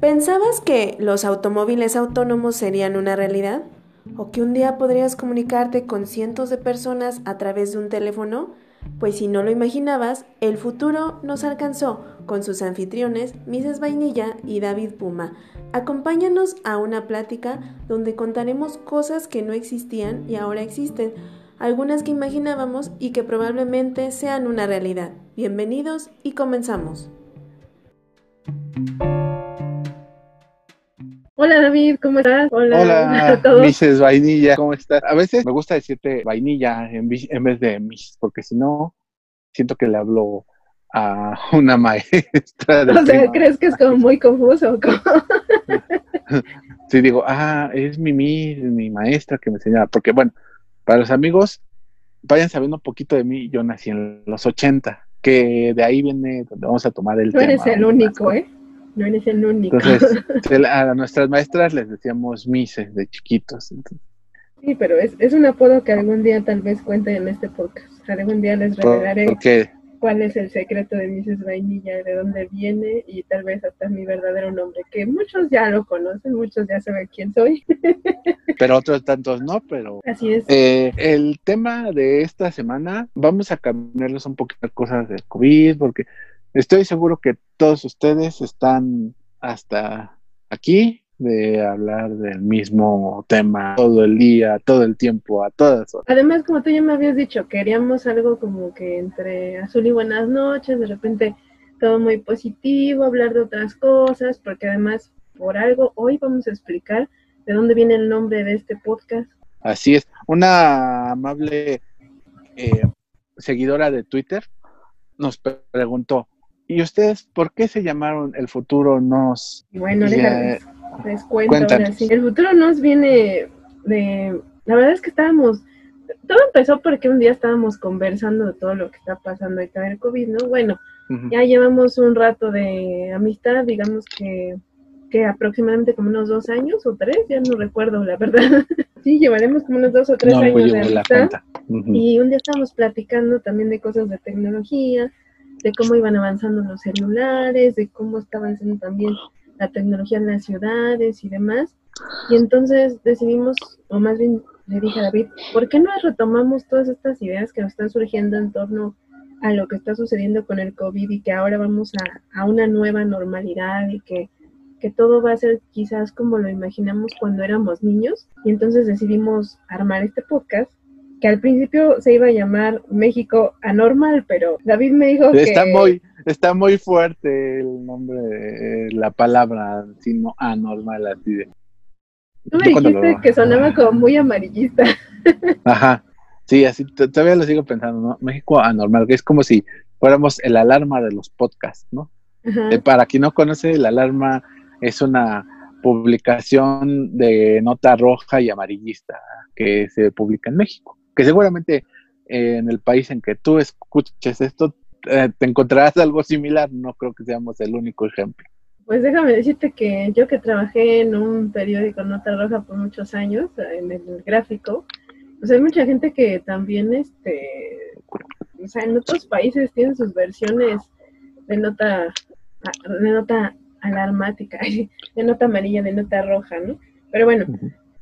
¿Pensabas que los automóviles autónomos serían una realidad? ¿O que un día podrías comunicarte con cientos de personas a través de un teléfono? Pues si no lo imaginabas, el futuro nos alcanzó con sus anfitriones, Mrs. Vainilla y David Puma. Acompáñanos a una plática donde contaremos cosas que no existían y ahora existen, algunas que imaginábamos y que probablemente sean una realidad. Bienvenidos y comenzamos. Hola David, ¿cómo estás? Hola, a todos. Mrs. Vainilla, ¿cómo estás? A veces me gusta decirte vainilla en, vez de Miss, porque si no, siento que le hablo a una maestra. De o sea, ¿crees que es como muy confuso? sí, digo, ah, es mi Miss, mi maestra que me enseñaba, porque bueno, para los amigos, vayan sabiendo un poquito de mí, yo nací en los 80, que de ahí viene donde vamos a tomar el Tú tema. eres el único, ¿eh? No eres el único. Entonces, a nuestras maestras les decíamos mises de chiquitos. Sí, pero es, es un apodo que algún día tal vez cuente en este podcast. Algún día les revelaré cuál es el secreto de Mises Vainilla, de dónde viene y tal vez hasta mi verdadero nombre, que muchos ya lo conocen, muchos ya saben quién soy. Pero otros tantos no, pero... Así es. Eh, el tema de esta semana, vamos a cambiarles un poquito cosas del COVID, porque Estoy seguro que todos ustedes están hasta aquí de hablar del mismo tema todo el día, todo el tiempo, a todas horas. Además, como tú ya me habías dicho, queríamos algo como que entre azul y buenas noches, de repente todo muy positivo, hablar de otras cosas, porque además, por algo, hoy vamos a explicar de dónde viene el nombre de este podcast. Así es, una amable eh, seguidora de Twitter nos preguntó, ¿Y ustedes por qué se llamaron El Futuro Nos? Bueno, les, les cuento ahora sí. El Futuro Nos viene de... La verdad es que estábamos... Todo empezó porque un día estábamos conversando de todo lo que está pasando ahorita del COVID, ¿no? Bueno, ya llevamos un rato de amistad, digamos que, que aproximadamente como unos dos años o tres, ya no recuerdo, la verdad. sí, llevaremos como unos dos o tres años de amistad. Y un día estábamos platicando también de cosas de tecnología, de cómo iban avanzando los celulares, de cómo está avanzando también la tecnología en las ciudades y demás. Y entonces decidimos, o más bien le dije a David, ¿por qué no retomamos todas estas ideas que nos están surgiendo en torno a lo que está sucediendo con el COVID y que ahora vamos a, a una nueva normalidad y que, que todo va a ser quizás como lo imaginamos cuando éramos niños? Y entonces decidimos armar este podcast que al principio se iba a llamar México Anormal, pero David me dijo que... Está muy, está muy fuerte el nombre, la palabra, sino anormal, así de... Tú me dijiste que sonaba como muy amarillista. Ajá, sí, así todavía lo sigo pensando, ¿no? México Anormal, que es como si fuéramos el alarma de los podcasts, ¿no? Eh, para quien no conoce, el alarma es una publicación de nota roja y amarillista que se publica en México que seguramente eh, en el país en que tú escuches esto eh, te encontrarás algo similar, no creo que seamos el único ejemplo. Pues déjame decirte que yo que trabajé en un periódico Nota Roja por muchos años, en el gráfico, pues hay mucha gente que también, este, o sea, en otros países tienen sus versiones de nota, de nota alarmática, de nota amarilla, de nota roja, ¿no? Pero bueno,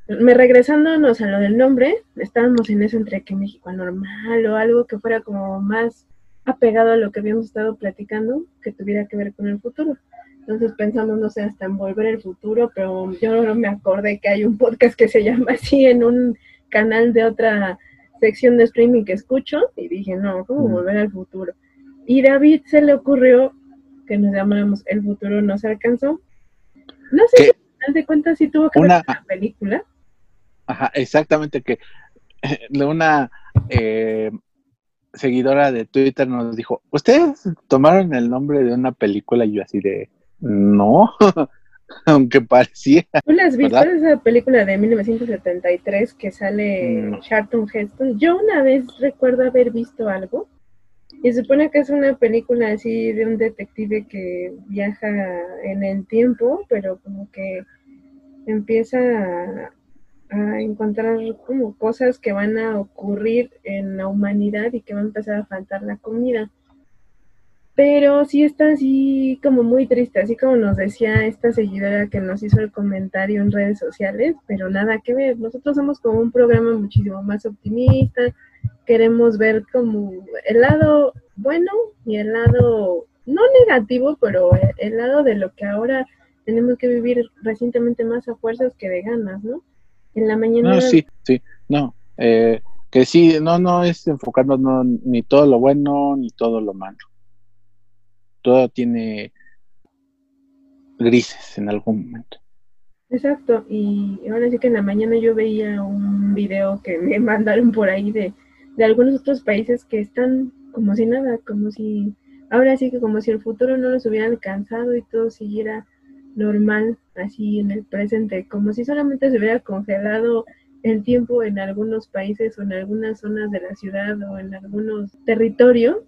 me regresándonos a lo del nombre, estábamos en eso entre que México anormal o algo que fuera como más apegado a lo que habíamos estado platicando, que tuviera que ver con el futuro. Entonces pensamos, no sé, hasta en volver el futuro, pero yo no me acordé que hay un podcast que se llama así en un canal de otra sección de streaming que escucho y dije, no, ¿cómo volver al futuro? Y David se le ocurrió que nos llamáramos El futuro no se alcanzó. No sé si al final de cuentas sí tuvo que ver con la película. Ajá, exactamente, que una eh, seguidora de Twitter nos dijo, ¿ustedes tomaron el nombre de una película? Y yo así de, no, aunque parecía. ¿Tú las viste esa película de 1973 que sale Charlton Heston? Yo una vez recuerdo haber visto algo. Y se supone que es una película así de un detective que viaja en el tiempo, pero como que empieza a, a encontrar como cosas que van a ocurrir en la humanidad y que va a empezar a faltar la comida. pero sí está así como muy triste, así como nos decía esta seguidora que nos hizo el comentario en redes sociales, pero nada que ver, nosotros somos como un programa muchísimo más optimista, queremos ver como el lado bueno y el lado no negativo, pero el lado de lo que ahora tenemos que vivir recientemente más a fuerzas que de ganas, ¿no? En la mañana... No, sí, sí, no, eh, que sí, no, no es enfocarnos no, ni todo lo bueno ni todo lo malo. Todo tiene grises en algún momento. Exacto, y ahora sí que en la mañana yo veía un video que me mandaron por ahí de, de algunos otros países que están como si nada, como si, ahora sí que como si el futuro no los hubiera alcanzado y todo siguiera normal, así en el presente, como si solamente se hubiera congelado el tiempo en algunos países o en algunas zonas de la ciudad o en algunos territorios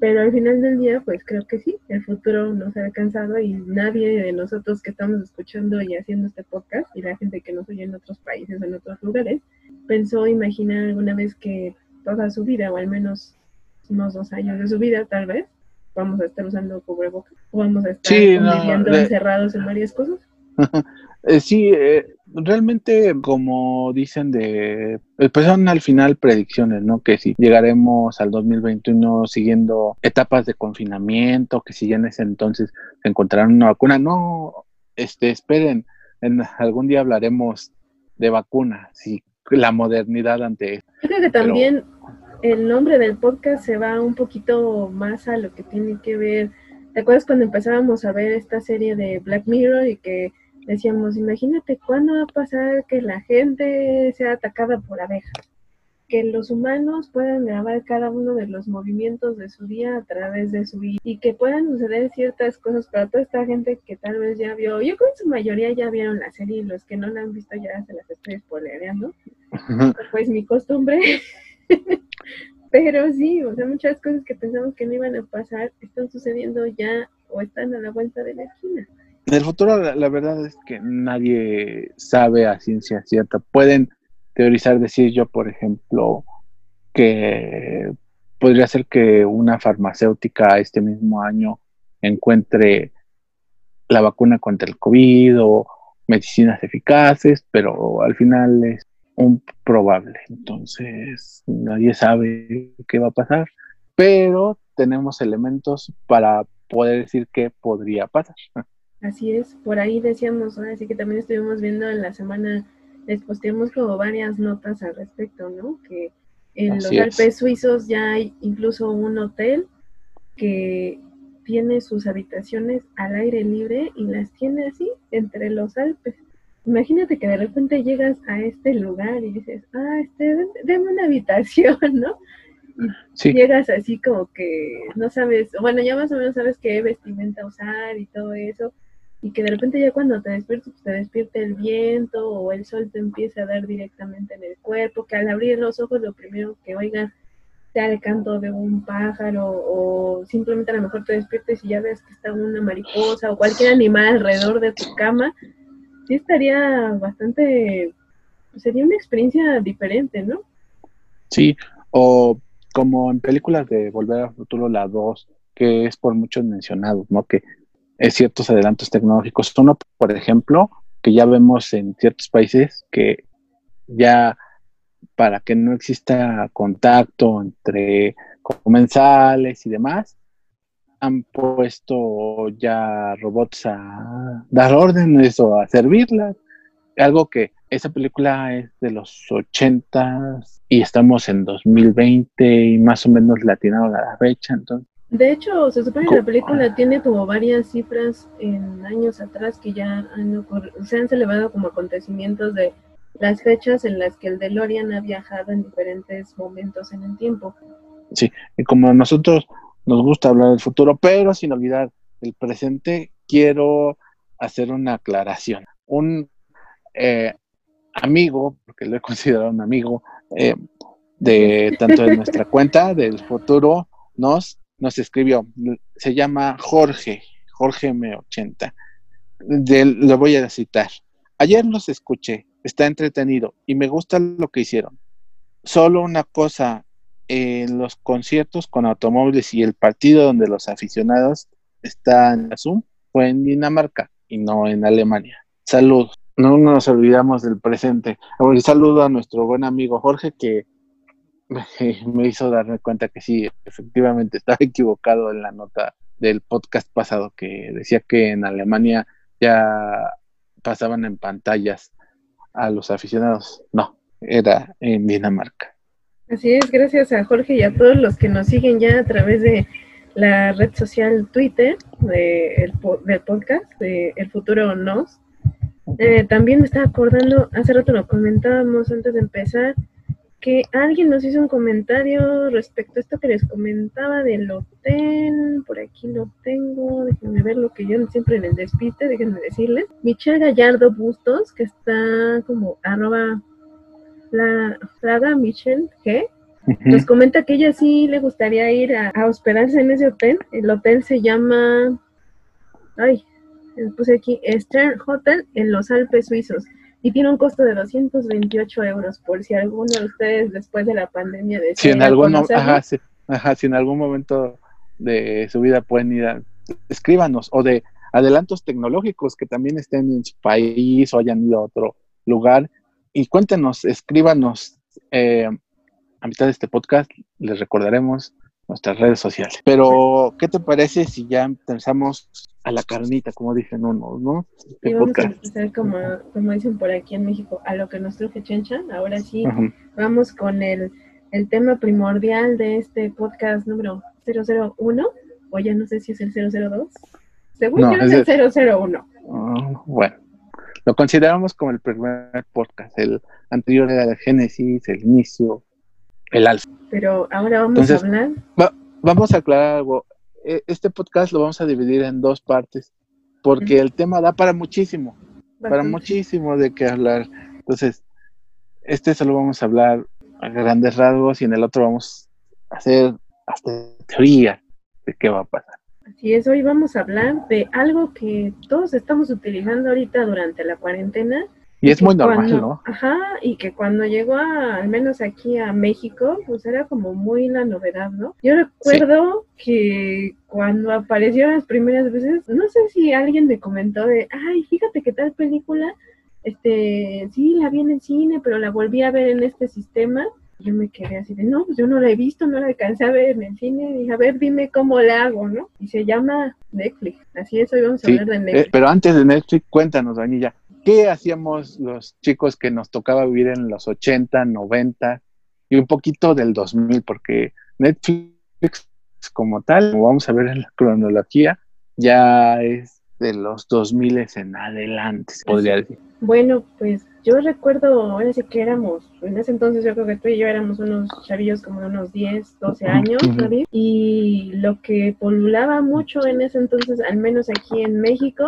pero al final del día, pues creo que sí, el futuro nos ha alcanzado y nadie de nosotros que estamos escuchando y haciendo este podcast y la gente que nos oye en otros países o en otros lugares, pensó imaginar alguna vez que toda su vida, o al menos unos dos años de su vida, tal vez, vamos a estar usando cubrebocas o vamos a estar encerrados en varias cosas. Eh, sí, eh, realmente, como dicen de, eh, pues son al final predicciones, ¿no? Que si llegaremos al 2021 siguiendo etapas de confinamiento, que si ya en ese entonces se encontrarán una vacuna, no, este, esperen, en algún día hablaremos de vacunas y la modernidad ante eso. Creo que también el nombre del podcast se va un poquito más a lo que tiene que ver. ¿Te acuerdas cuando empezábamos a ver esta serie de Black Mirror y que decíamos, imagínate cuándo va a pasar que la gente sea atacada por abejas, que los humanos puedan grabar cada uno de los movimientos de su día a través de su vida y que puedan suceder ciertas cosas para toda esta gente que tal vez ya vio, yo creo que su mayoría ya vieron la serie y los que no la han visto ya se las estoy spoilereando, pues mi costumbre. Pero sí, o sea, muchas cosas que pensamos que no iban a pasar están sucediendo ya o están a la vuelta de la esquina. En el futuro, la, verdad es que nadie sabe a ciencia cierta. Pueden teorizar, decir yo, por ejemplo, que podría ser que una farmacéutica este mismo año encuentre la vacuna contra el COVID o medicinas eficaces, pero al final es un probable. Entonces, nadie sabe qué va a pasar, pero tenemos elementos para poder decir qué podría pasar. Así es, por ahí decíamos, así que también estuvimos viendo en la semana, les posteamos como varias notas al respecto, ¿no? Que en los Alpes suizos ya hay incluso un hotel que tiene sus habitaciones al aire libre y las tiene así entre los Alpes. Imagínate que de repente llegas a este lugar y dices, ah, este, déme una habitación, ¿no? Y llegas así como que no sabes, bueno, ya más o menos sabes qué vestimenta usar y todo eso, y que de repente ya cuando te despiertas, pues, te despierte el viento o el sol te empieza a dar directamente en el cuerpo, que al abrir los ojos lo primero que oigas sea el canto de un pájaro o simplemente a lo mejor te despiertes y ya ves que está una mariposa o cualquier animal alrededor de tu cama, sí estaría bastante, sería una experiencia diferente, ¿no? Sí, o como en películas de Volver al Futuro, la 2, que es por muchos mencionados, ¿no? Que ciertos adelantos tecnológicos. Uno, por ejemplo, que ya vemos en ciertos países que ya para que no exista contacto entre comensales y demás, han puesto ya robots a dar órdenes o a servirlas. Algo que esa película es de los 80 y estamos en 2020 y más o menos latinado a la fecha, entonces de hecho, se supone que la película tiene como varias cifras en años atrás que ya se han celebrado como acontecimientos de las fechas en las que el DeLorean ha viajado en diferentes momentos en el tiempo. Sí, y como a nosotros nos gusta hablar del futuro, pero sin olvidar el presente, quiero hacer una aclaración. Un eh, amigo, porque lo he considerado un amigo, eh, de tanto de nuestra cuenta del futuro, nos nos escribió, se llama Jorge, Jorge M80. lo voy a citar. Ayer los escuché, está entretenido y me gusta lo que hicieron. Solo una cosa en los conciertos con automóviles y el partido donde los aficionados están en Zoom fue en Dinamarca y no en Alemania. Saludos. No nos olvidamos del presente. Saludo a nuestro buen amigo Jorge que me hizo darme cuenta que sí, efectivamente estaba equivocado en la nota del podcast pasado que decía que en Alemania ya pasaban en pantallas a los aficionados. No, era en Dinamarca. Así es, gracias a Jorge y a todos los que nos siguen ya a través de la red social Twitter de del podcast de El Futuro Nos. Eh, también me estaba acordando, hace rato lo comentábamos antes de empezar, que alguien nos hizo un comentario respecto a esto que les comentaba del hotel. Por aquí lo tengo, déjenme ver lo que yo siempre les despiste, déjenme decirles. Michelle Gallardo Bustos, que está como arroba la Flaga Michelle G. Nos comenta que ella sí le gustaría ir a, hospedarse en ese hotel. El hotel se llama. Ay, puse aquí Stern Hotel en los Alpes Suizos y tiene un costo de 228 euros por si alguno de ustedes después de la pandemia desea si en algún ajá, si en algún momento de su vida pueden ir a, escríbanos o de adelantos tecnológicos que también estén en su país o hayan ido a otro lugar y cuéntenos, escríbanos eh, a mitad de este podcast, les recordaremos nuestras redes sociales. Pero, ¿qué te parece si ya empezamos a la carnita, como dicen unos, ¿no? Y vamos a empezar, como, como, dicen por aquí en México, a lo que nos truje Chencha. Ahora sí, vamos con el, el tema primordial de este podcast número 001, o ya no sé si es el 002. Según yo es, el 001. Ah, bueno, lo consideramos como el primer podcast. El anterior era el Génesis, el inicio, el alfa. Pero ahora vamos a hablar. vamos a aclarar algo. E, este podcast lo vamos a dividir en dos partes, porque el tema da para muchísimo, para muchísimo de qué hablar. Entonces, este solo vamos a hablar a grandes rasgos y en el otro vamos a hacer hasta teoría de qué va a pasar. Así es, hoy vamos a hablar de algo que todos estamos utilizando ahorita durante la cuarentena y es muy normal, ¿no? Ajá, y que cuando llegó a, al menos aquí a México, pues era como muy la novedad, ¿no? Yo recuerdo que cuando apareció las primeras veces, no sé si alguien me comentó de, ay, fíjate que tal película, este, sí, la vi en el cine, pero la volví a ver en este sistema. Yo me quedé así de, no, pues yo no la he visto, no la alcancé a ver en el cine. Dije, a ver, dime cómo la hago, ¿no? Y se llama Netflix. Así es, hoy vamos a hablar de Netflix. Eh, pero antes de Netflix, cuéntanos, Vanilla, ¿Qué hacíamos los chicos que nos tocaba vivir en los 80, 90 y un poquito del 2000? Porque Netflix como tal, como vamos a ver en la cronología, ya es de los 2000 en adelante, podría decir. Bueno, pues yo recuerdo, ahora sí que éramos, en ese entonces yo creo que tú y yo éramos unos chavillos como de unos 10, 12 años, Y lo que polulaba mucho en ese entonces, al menos aquí en México,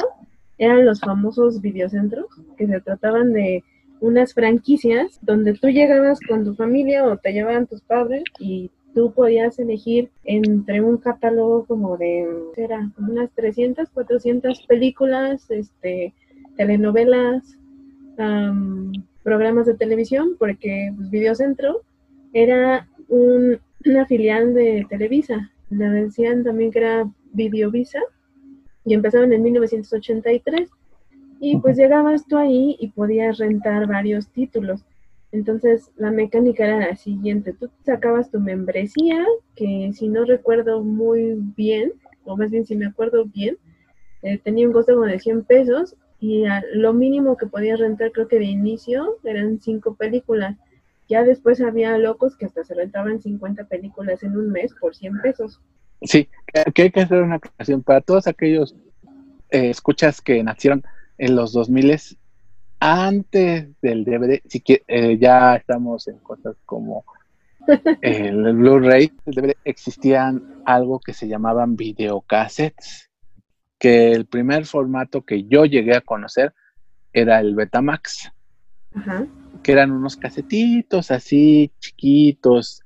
eran los famosos videocentros, que se trataban de unas franquicias donde tú llegabas con tu familia o te llevaban tus padres y tú podías elegir entre un catálogo como de, era unas 300, 400 películas, este, telenovelas, programas de televisión, porque pues, Videocentro era una filial de Televisa. Le decían también que era Videovisa y empezaron en 1983. Y pues llegabas tú ahí y podías rentar varios títulos. Entonces la mecánica era la siguiente, tú sacabas tu membresía, que si no recuerdo muy bien, o más bien si me acuerdo bien, eh, tenía un costo como de 100 pesos y lo mínimo que podías rentar creo que de inicio eran cinco películas. Ya después había locos que hasta se rentaban 50 películas en un mes por 100 pesos. Sí, que hay que hacer una aclaración. Para todos aquellos eh, escuchas que nacieron en los 2000 antes del DVD, si que, eh, ya estamos en cosas como el Blu-ray, el DVD, existían algo que se llamaban videocassettes, que el primer formato que yo llegué a conocer era el Betamax, que eran unos casetitos así chiquitos,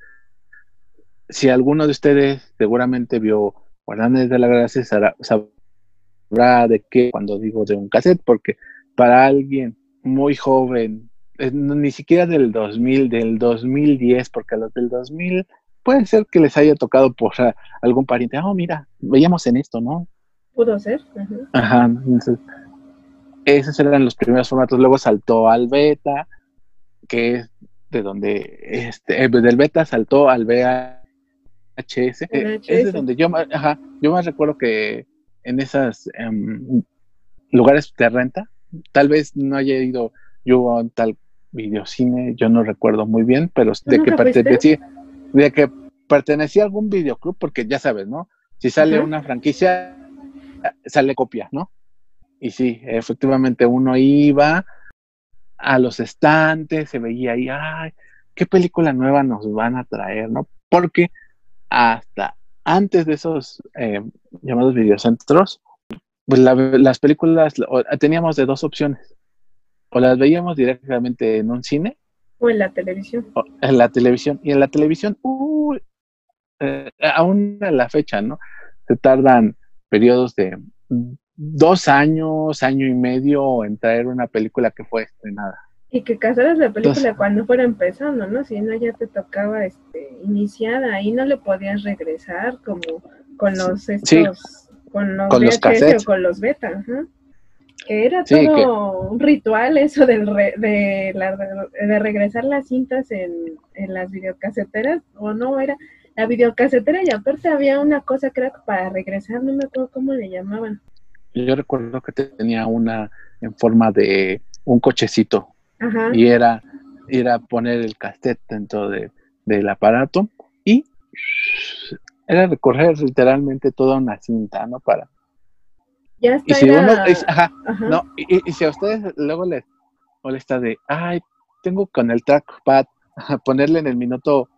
si alguno de ustedes seguramente vio Guardianes de la Gracia, sabrá de qué cuando digo de un cassette, porque para alguien muy joven, ni siquiera del 2000, del 2010, porque a los del 2000, puede ser que les haya tocado por algún pariente, oh, mira, veíamos en esto, ¿no? Pudo ser. Ajá, entonces, esos eran los primeros formatos. Luego saltó al beta, que es de donde, este, eh, del beta saltó al VHS. Eh, es de donde yo, ajá, yo más recuerdo que en esos em, lugares de renta, tal vez no haya ido yo a tal videocine, yo no recuerdo muy bien, pero de que pertenecía, de que pertenecía a algún videoclub, porque ya sabes, ¿no? Si sale una franquicia, sale copia, ¿no? Y sí, efectivamente uno iba a los estantes, se veía ahí, ay, qué película nueva nos van a traer, ¿no? Porque hasta antes de esos eh, llamados videocentros, pues las películas teníamos de dos opciones. O las veíamos directamente en un cine. O en la televisión. en la televisión. Y en la televisión, eh, aún a la fecha, ¿no? Se tardan periodos de dos años, año y medio en traer una película que fue estrenada. Y que casaras la película cuando fuera empezando, ¿no? Si no ya te tocaba este iniciada, ahí no le podías regresar como con los estos, con los, con los o con los beta, Que era todo un ritual eso del de, la, de regresar las cintas en, en las videocaseteras, o no, era la videocasetera y aparte había una cosa era para regresar, no me acuerdo cómo le llamaban. Yo recuerdo que tenía una en forma de un cochecito y era, era poner el cassette dentro de, del aparato y era recorrer literalmente toda una cinta, ¿no? Para... Ya está. Y si, uno, ajá, No, y, si a ustedes luego les molesta de, ay, tengo con el trackpad ponerle en el minuto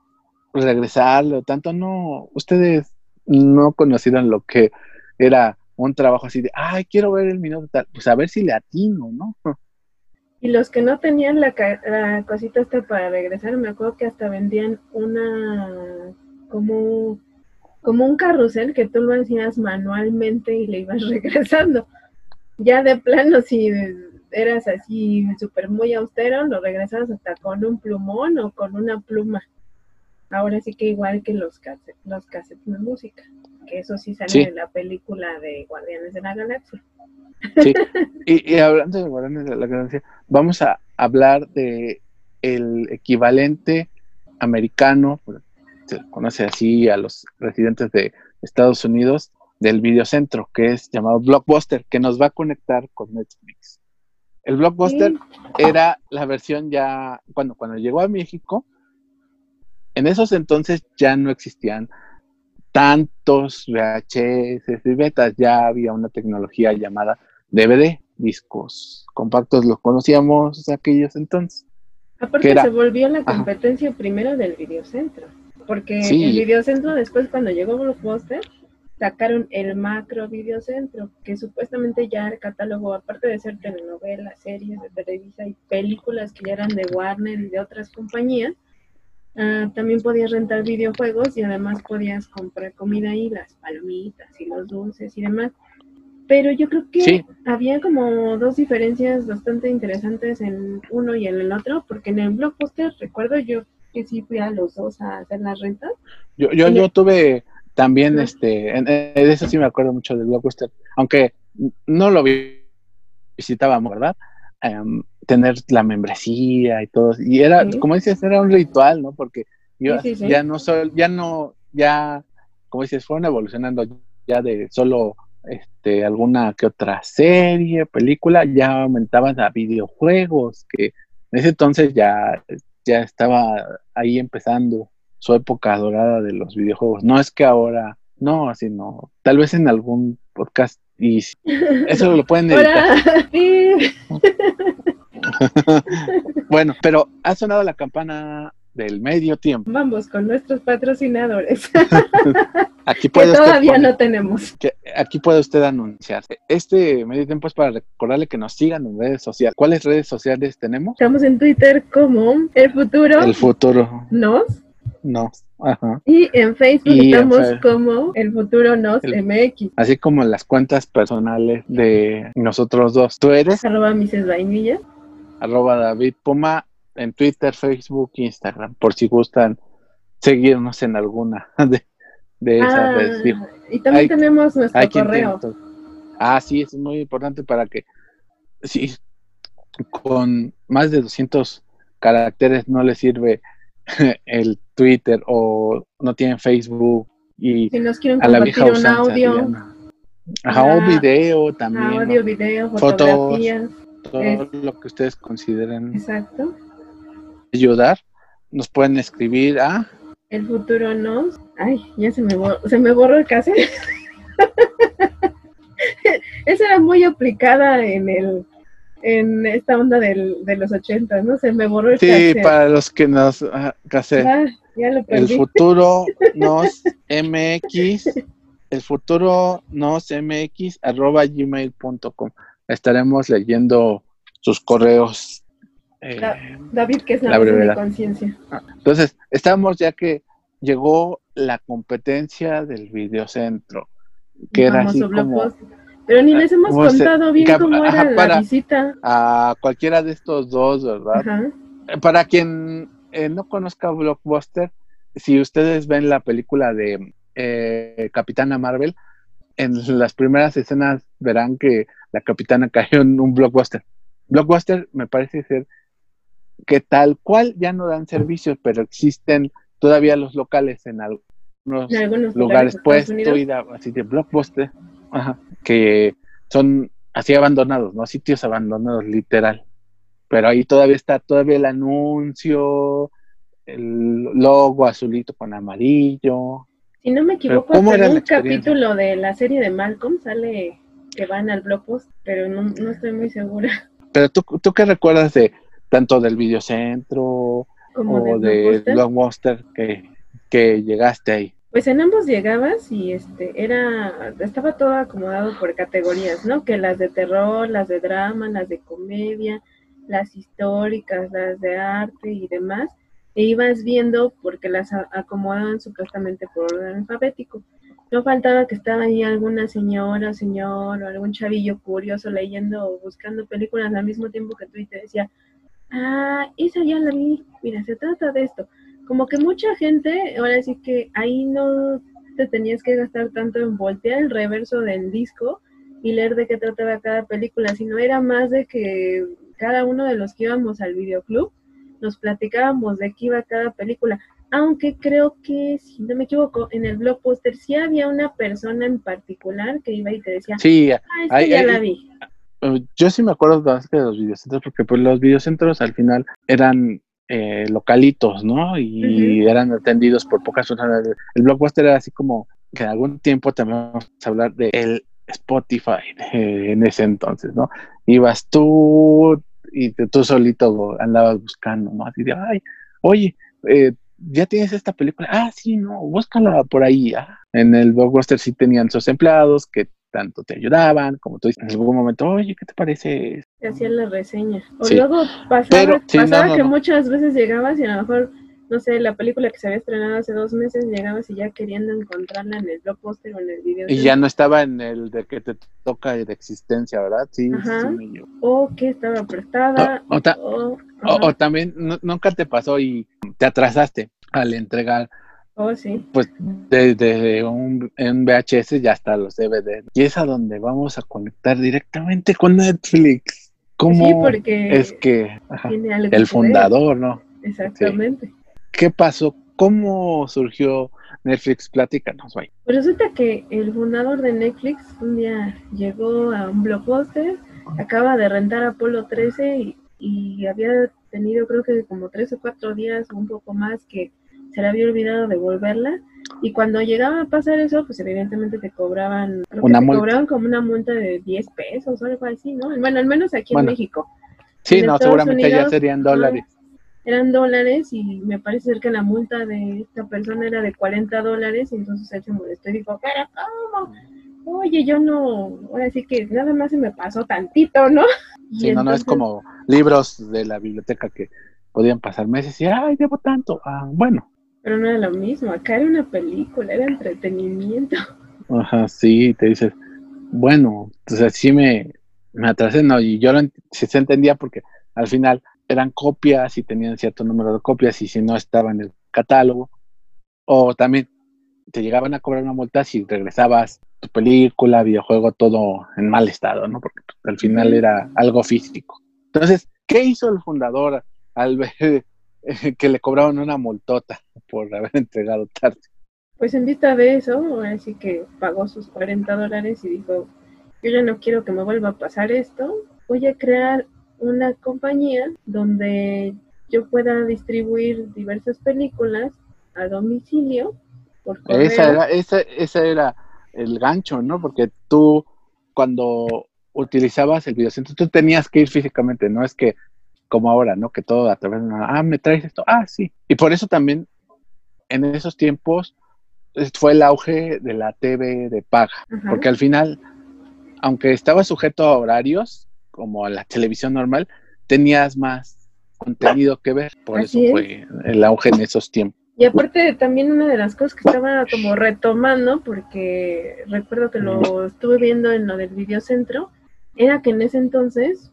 regresarlo, tanto no, ustedes no conocieron lo que era un trabajo así de, ay, quiero ver el minuto tal, pues a ver si le atino, ¿no? Y los que no tenían la, cosita esta para regresar, me acuerdo que hasta vendían una, como, como un carrusel que tú lo hacías manualmente y le ibas regresando. Ya de plano, si eras así súper muy austero, lo regresabas hasta con un plumón o con una pluma. Ahora sí que igual que los cassettes, los cassettes de música que eso sí sale en la película de Guardianes de la Galaxia. Sí, y, hablando de Guardianes de la Galaxia, vamos a hablar de el equivalente americano, se conoce así a los residentes de Estados Unidos, del videocentro, que es llamado Blockbuster, que nos va a conectar con Netflix. El Blockbuster era la versión ya, cuando, cuando llegó a México, en esos entonces ya no existían tantos VHS y betas, ya había una tecnología llamada DVD, discos compactos, los conocíamos aquellos entonces. Aparte se volvió la competencia primero del videocentro, porque el videocentro después cuando llegó Blockbuster sacaron el macro videocentro, que supuestamente ya el catálogo, aparte de ser telenovelas, series de televisa y películas que ya eran de Warner y de otras compañías, Ah, también podías rentar videojuegos y además podías comprar comida y las palomitas y los dulces y demás. Pero yo creo que había como dos diferencias bastante interesantes en uno y en el otro, porque en el blockbuster recuerdo yo que sí fui a los dos a hacer las rentas. Yo, yo, yo tuve también, este, en, de eso sí me acuerdo mucho del blockbuster, aunque no lo visitábamos, ¿verdad? Em, tener la membresía y todo. Y era, como dices, era un ritual, ¿no? Porque yo ya no soy, ya no, ya, como dices, fueron evolucionando ya de solo este, alguna que otra serie, película, ya aumentaban a videojuegos, que en ese entonces ya, ya estaba ahí empezando su época dorada de los videojuegos. No es que ahora, no, así no, tal vez en algún podcast y eso lo pueden editar. bueno, pero ha sonado la campana del medio tiempo. Vamos con nuestros patrocinadores. aquí puede todavía no tenemos. aquí puede usted anunciar. Este medio tiempo es para recordarle que nos sigan en redes sociales. ¿Cuáles redes sociales tenemos? Estamos en Twitter como El Futuro. El Futuro. Nos. Nos. Ajá. Y en Facebook estamos como El Futuro Nos MX. Así como las cuentas personales de nosotros dos. ¿Tú eres? Arroba. Vainilla arroba David Puma en Twitter, Facebook, Instagram, por si gustan seguirnos en alguna de, de esas Ah, redes. y también tenemos nuestro correo. tiene. Ah, sí, es muy importante para que, sí, con más de 200 caracteres no le sirve el Twitter o no tienen Facebook y Si nos quieren a la vieja un usanza. audio. Ajá, o Ah, video también. ¿no? audio, video, Fotos. Todo es- lo que ustedes consideren Exacto. ayudar, nos pueden escribir a El futuro nos. Ay, ya se me borró, se me borró el cassette. Esa era muy aplicada en el en esta onda del, de los 80, ¿no? Se me borró el Sí, cassette. para los que nos ah, casé. Ah, ya lo El futuro nos mx, el futuro nos mx arroba gmail.com. Estaremos leyendo sus correos. eh, Da- David, que es la, La conciencia. entonces, estamos ya que llegó la competencia del videocentro, que era así como. Pero ni les hemos se- contado bien cómo era la visita. a cualquiera de estos dos, ¿verdad? Ajá. Eh, Para quien eh, no conozca Blockbuster, si ustedes ven la película de eh, Capitana Marvel, en las primeras escenas verán que la capitana cayó en un Blockbuster. Blockbuster me parece ser que tal cual ya no dan servicios, pero existen todavía los locales en algunos En algunos lugares pues ir a- así de blockbuster ajá, que son así abandonados no sitios abandonados literal. Pero ahí todavía está todavía el anuncio el logo azulito con amarillo Si no me equivoco, Pero, ¿cómo hasta era en un capítulo de la serie de Malcolm sale que van al Blockbuster, pero no, no estoy muy segura. pero tú, tú qué recuerdas de tanto del videocentro Como o de blockbuster que, que llegaste ahí Pues en ambos llegabas y este era estaba todo acomodado por categorías, ¿no? Que las de terror, las de drama, las de comedia, las históricas, las de arte y demás. E ibas viendo porque las acomodaban supuestamente por orden alfabético. No faltaba que estaba ahí alguna señora, señor o algún chavillo curioso leyendo o buscando películas al mismo tiempo que tú y te decía, ah, esa ya la vi, mira, se trata de esto como que mucha gente, ahora sí que ahí no te tenías que gastar tanto en voltear el reverso del disco y leer de qué trataba cada película, sino era más de que cada uno de los que íbamos al videoclub nos platicábamos de qué iba cada película. Aunque creo que, si no me equivoco, en el blockbuster sí había una persona en particular que iba y te decía, sí ah, esta hay- ya hay- la vi. Eh, Yo sí me acuerdo más que de los videocentros, porque pues los videocentros al final eran eh, localitos, ¿no? Y eran atendidos por pocas personas. El, el blockbuster era así como que en algún tiempo también vamos a hablar de el Spotify eh, en ese entonces, ¿no? Ibas tú y te- tú solito andabas buscando, ¿no? Así de, ay, oye, eh, ya tienes esta película, ah, sí, no, búscala por ahí. ah". En el blockbuster sí tenían sus empleados que tanto te ayudaban, como tú dices, en algún momento, oye, ¿qué te parece? te hacían la reseña. O Sí. luego pasaba, Pero, sí, pasaba no, no, que no. muchas veces llegabas y a lo mejor, no sé, la película que se había estrenado hace dos meses, llegabas y ya queriendo encontrarla en el blockbuster o en el video. Y ya no estaba en el de que te toca de existencia, ¿verdad? Sí, Ajá. sí. O que estaba prestada. O- o ta- o, O, ajá. o también nu- nunca te pasó y te atrasaste al entregar, Oh, sí. pues desde un, un VHS ya hasta los DVD. Y es a donde vamos a conectar directamente con Netflix. ¿Cómo Sí, porque es que ajá, el ver. fundador, ¿no? Exactamente. ¿Qué pasó? ¿Cómo surgió Netflix? Platícanos, güey. Pues resulta que el fundador de Netflix un día llegó a un blockbuster, acaba de rentar Apolo 13 y, y había tenido creo que como tres o cuatro días o un poco más que se le había olvidado devolverla y cuando llegaba a pasar eso pues evidentemente te cobraban creo que Una te multa. cobraban como una multa de 10 pesos o algo así, ¿no? Bueno, al menos aquí Bueno. en México. Sí, En no, Estados seguramente ya Unidos, serían dólares. Eran dólares y me parece ser que la multa de esta persona era de 40 dólares y entonces él se molestó y dijo, pero ¿cómo? Oye, yo no, ahora sí que nada más se me pasó tantito, ¿no? Y Sí, no, no es entonces- como libros de la biblioteca que podían pasar meses y, ay, llevo tanto. Ah, bueno. Pero no era lo mismo, acá era una película, era entretenimiento. Ajá, sí, te dices, bueno, entonces sí me, me atrasé, no, y yo lo sí se entendía porque al final eran copias y tenían cierto número de copias y si no estaba en el catálogo, O también te llegaban a cobrar una multa si regresabas tu película, videojuego, todo en mal estado, ¿no? Porque al final era algo físico. Entonces, ¿qué hizo el fundador al ver que le cobraron una multota por haber entregado tarde? Pues en vista de eso, así que pagó sus 40 dólares y dijo, yo ya no quiero que me vuelva a pasar esto, voy a crear una compañía donde yo pueda distribuir diversas películas a domicilio por. Esa era, esa, era el gancho, ¿no? Porque tú cuando utilizabas el videocentro, tú tenías que ir físicamente, no es que como ahora, ¿no? Que todo a través de una, ah, me traes esto, ah, sí. Y por eso también en esos tiempos fue el auge de la TV de paga, porque al final, aunque estaba sujeto a horarios, como la televisión normal, tenías más contenido que ver, por eso fue el auge en esos tiempos. Y aparte también una de las cosas que estaba como retomando, porque recuerdo que lo estuve viendo en lo del videocentro, era que en ese entonces,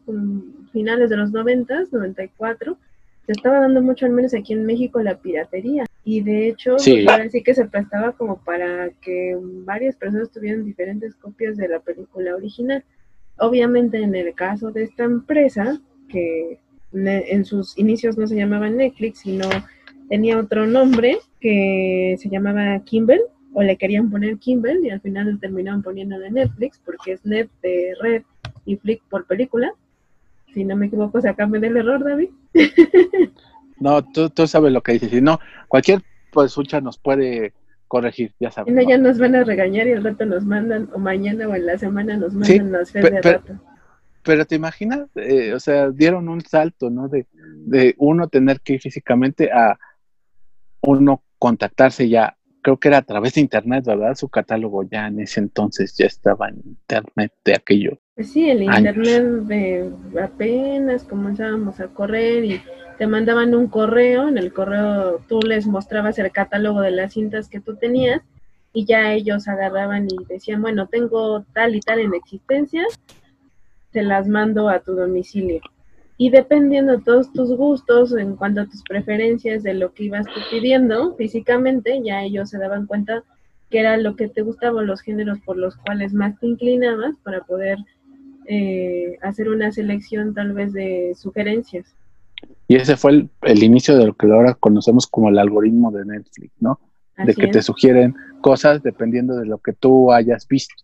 finales de los 90, 94, se estaba dando mucho, al menos aquí en México, la piratería. Y de hecho, sí. Pues, sí que se prestaba como para que varias personas tuvieran diferentes copias de la película original. Obviamente en el caso de esta empresa, que en sus inicios no se llamaba Netflix, sino tenía otro nombre que se llamaba Kimball, o le querían poner Kimball, y al final terminaron poniendo de Netflix, porque es net de red y flick por película. Si no me equivoco, sacame del error, David. no, tú, tú sabes lo que dices. Si no, cualquier pues nos puede corregir, ya sabes. ya nos van a regañar y al rato nos mandan, o mañana o en la semana nos mandan las fe de rato. Pero te imaginas, eh, o sea, dieron un salto, ¿no? De, de uno tener que ir físicamente a uno contactarse ya, creo que era a través de internet, ¿verdad? Su catálogo ya en ese entonces ya estaba en internet de aquello. Pues sí, el internet de apenas comenzábamos a correr y te mandaban un correo, en el correo tú les mostrabas el catálogo de las cintas que tú tenías y ya ellos agarraban y decían, bueno, tengo tal y tal en existencia, te las mando a tu domicilio. Y dependiendo de todos tus gustos, en cuanto a tus preferencias de lo que ibas tú pidiendo físicamente, ya ellos se daban cuenta que era lo que te gustaba, los géneros por los cuales más te inclinabas para poder eh, hacer una selección tal vez de sugerencias. Y ese fue el, inicio de lo que ahora conocemos como el algoritmo de Netflix, ¿no? de que te sugieren cosas dependiendo de lo que tú hayas visto.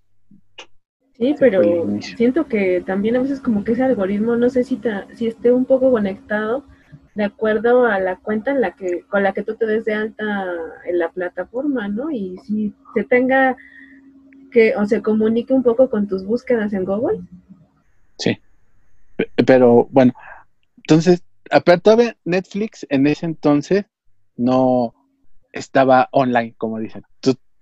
Sí, pero siento que también a veces como que ese algoritmo, no sé si, si esté un poco conectado de acuerdo a la cuenta en la que con la que tú te des de alta en la plataforma, ¿no? Y si se tenga que o se comunique un poco con tus búsquedas en Google. Sí. Pero bueno, entonces pero todavía Netflix en ese entonces no estaba online, como dicen.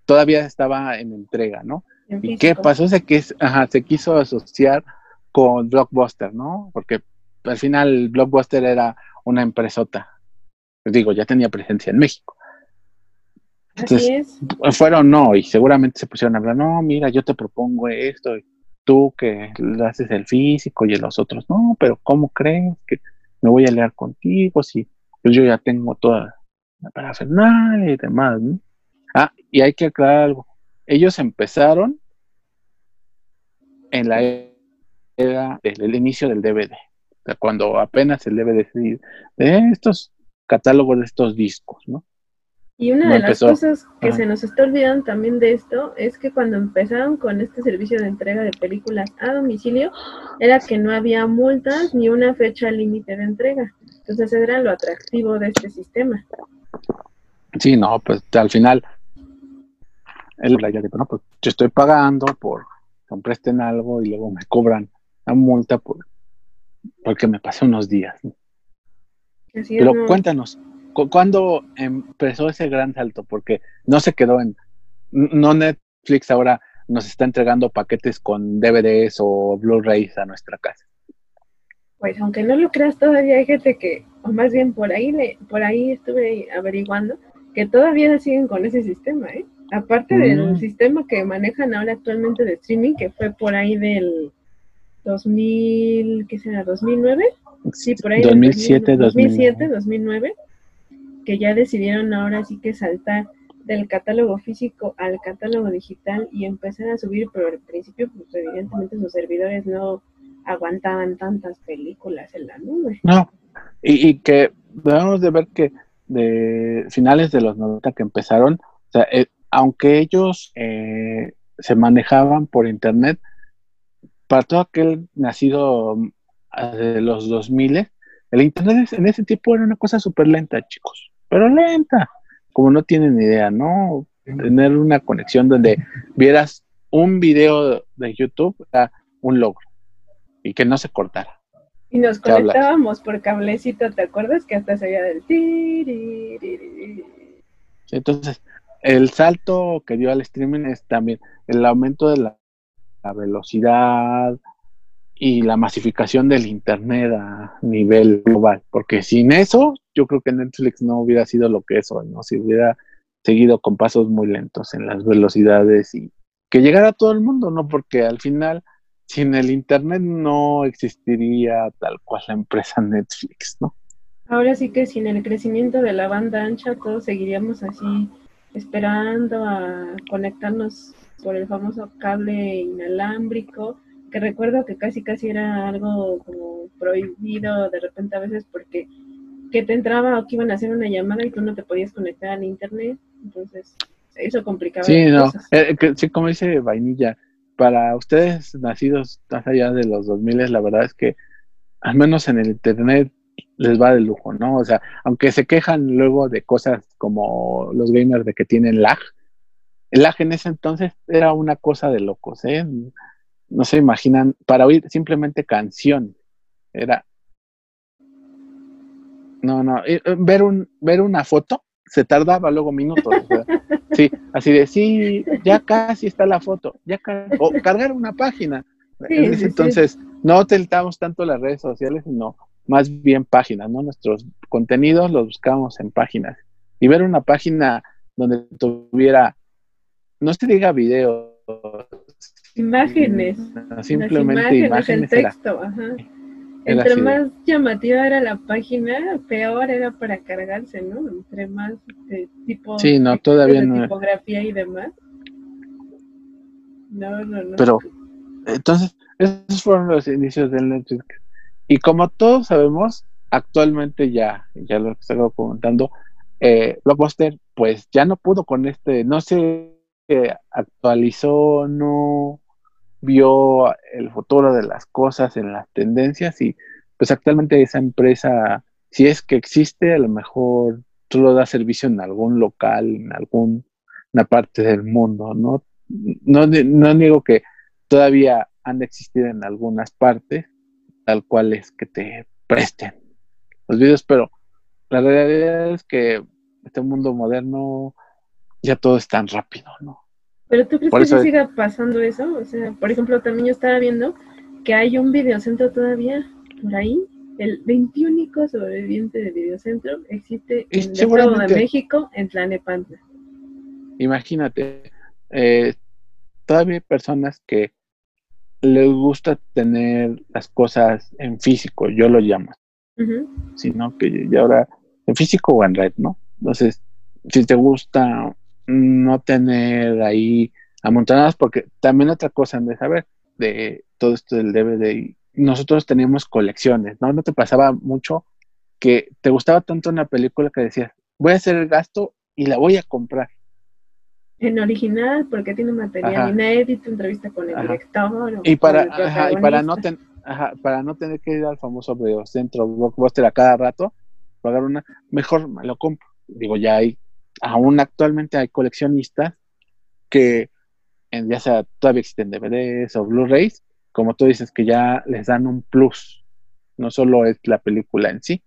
Todavía estaba en entrega, ¿no? ¿Y qué pasó? Se, que, ajá, se quiso asociar con Blockbuster, ¿no? Porque al final Blockbuster era una empresota. Digo, ya tenía presencia en México. Entonces, fueron no, y seguramente se pusieron a hablar, no, mira, yo te propongo esto, y tú que haces el físico y los otros, no, pero ¿cómo crees que me voy a leer contigo, si pues yo ya tengo toda la parafernalia y demás, ¿no? Ah, y hay que aclarar algo. Ellos empezaron en la era del inicio del DVD, o sea, cuando apenas el DVD de estos catálogos de estos discos, ¿no? Y una de las cosas que se nos está olvidando también de esto es que cuando empezaron con este servicio de entrega de películas a domicilio, era que no había multas ni una fecha límite de entrega. Entonces era lo atractivo de este sistema. Sí, no, pues al final, el ya de, no, pues yo estoy pagando por que me presten algo y luego me cobran una multa por porque me pasé unos días. Pero cuéntanos, ¿Cuándo empezó ese gran salto? Porque no se quedó en. No Netflix ahora nos está entregando paquetes con DVDs o Blu-rays a nuestra casa. Pues aunque no lo creas todavía hay gente que, o más bien por ahí le, por ahí estuve averiguando, que todavía siguen con ese sistema, ¿eh? Aparte del mm. sistema que manejan ahora actualmente de streaming, que fue por ahí del 2000, ¿qué será? ¿2009? Sí, por ahí. 2007, 2007, 2009 que ya decidieron ahora sí que saltar del catálogo físico al catálogo digital y empezar a subir, pero al principio, pues evidentemente sus servidores no aguantaban tantas películas en la nube. No, y, que debemos de ver que de finales de los 90 que empezaron, o sea, eh, aunque ellos eh, se manejaban por internet, para todo aquel nacido mm, de los 2000, el internet en ese tiempo era una cosa súper lenta, chicos, pero lenta, como no tienen idea, ¿no? Tener una conexión donde vieras un video de YouTube era un logro y que no se cortara. Y nos conectábamos por cablecito, ¿te acuerdas? Que hasta se veía del... Entonces, el salto que dio al streaming es también el aumento de la, velocidad y la masificación del Internet a nivel global. Porque sin eso, yo creo que Netflix no hubiera sido lo que es hoy, ¿no? Si hubiera seguido con pasos muy lentos en las velocidades y que llegara todo el mundo, ¿no? Porque al final, sin el Internet no existiría tal cual la empresa Netflix, ¿no? Ahora sí que sin el crecimiento de la banda ancha, todos seguiríamos así esperando a conectarnos por el famoso cable inalámbrico, que recuerdo que casi casi era algo como prohibido de repente a veces porque que te entraba o que iban a hacer una llamada y tú no te podías conectar al internet, entonces eso complicaba. Sí, no, eh, sí, como dice Vainilla, para ustedes nacidos más allá de los 2000, la verdad es que al menos en el internet les va de lujo, ¿no? O sea, aunque se quejan luego de cosas como los gamers de que tienen lag, el lag en ese entonces era una cosa de locos, ¿eh? No se imaginan, para oír simplemente canción, era... No, no, eh, ver, un, ver una foto se tardaba luego minutos. sí, así de, sí, ya casi está la foto, ya o cargar una página. entonces no utilizamos tanto las redes sociales, sino más bien páginas, ¿no? Nuestros contenidos los buscamos en páginas. Y ver una página donde tuviera, no se diga video, imágenes. simplemente imágenes, texto, ajá. Entre más llamativa era la página, peor era para cargarse, ¿no? Entre más este, tipo sí, no, todavía de tipografía y demás. No, no, no. Pero, entonces, esos fueron los inicios del Netflix. Y como todos sabemos, actualmente ya, ya lo estaba comentando, eh, Blockbuster pues ya no pudo con este, no se actualizó, no vio el futuro de las cosas en las tendencias y pues actualmente esa empresa, si es que existe, a lo mejor solo da servicio en algún local, en alguna parte del mundo, ¿no? No, no niego que todavía han de en algunas partes, tal cual es que te presten los videos, pero la realidad es que este mundo moderno ya todo es tan rápido, ¿no? Pero tú crees que se siga pasando eso? O sea, por ejemplo, también yo estaba viendo que hay un videocentro todavía por ahí. El 21 sobreviviente de videocentro existe en el Estado de México, en Tlanepantla. Imagínate, eh, todavía hay personas que les gusta tener las cosas en físico, yo lo llamo. Sino que ya ahora en físico o en red, ¿no? Entonces, si te gusta no tener ahí amontonadas, porque también otra cosa de saber de todo esto del DVD, nosotros teníamos colecciones, ¿no? No te pasaba mucho que te gustaba tanto una película que decías, voy a hacer el gasto y la voy a comprar en original porque tiene material inédito, entrevista con el director. Y para, y para no para no tener que ir al famoso centro blockbuster a cada rato, pagar una, mejor me lo compro. Digo, ya hay, aún actualmente hay coleccionistas que en, ya sea todavía existen DVDs o Blu-rays, como tú dices, que ya les dan un plus. No solo es la película en sí,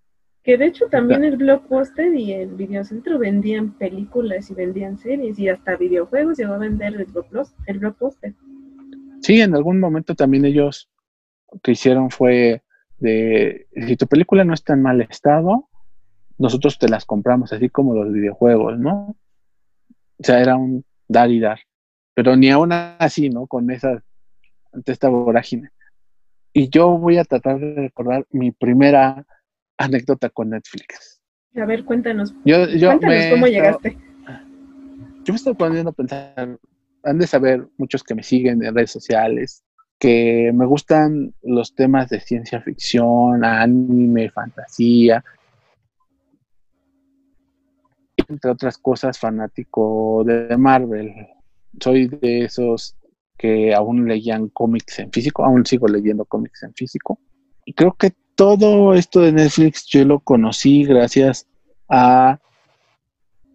que de hecho también el Blockbuster y el Videocentro vendían películas y vendían series y hasta videojuegos llegó a vender el, el Blockbuster. Sí, en algún momento también ellos lo que hicieron fue de, si tu película no está en mal estado, nosotros te las compramos, así como los videojuegos, ¿no? O sea, era un dar y dar. Pero ni aún así, ¿no? Con esa, ante esta vorágine. Y yo voy a tratar de recordar mi primera anécdota con Netflix. A ver, cuéntanos. Yo, cuéntanos cómo llegaste. yo me estoy poniendo a pensar, han de saber muchos que me siguen en redes sociales, que me gustan los temas de ciencia ficción, anime, fantasía, entre otras cosas, fanático de Marvel. Soy de esos que aún leían cómics en físico, aún sigo leyendo cómics en físico. Y creo que todo esto de Netflix yo lo conocí gracias a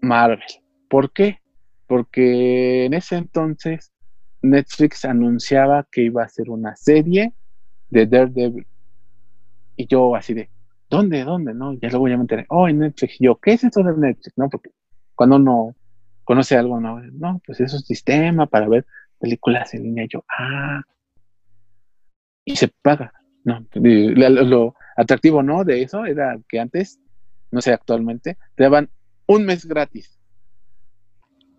Marvel. ¿Por qué? Porque en ese entonces Netflix anunciaba que iba a hacer una serie de Daredevil. Y yo así de, ¿dónde? ¿Dónde? No, ya luego ya me enteré. Oh, en Netflix. yo, ¿qué es esto de Netflix? No, porque cuando uno conoce algo, no, no, pues es un sistema para ver películas en línea. Yo, ah, y se paga. No, lo, atractivo, ¿no? De eso era que antes, no sé, actualmente, te daban un mes gratis.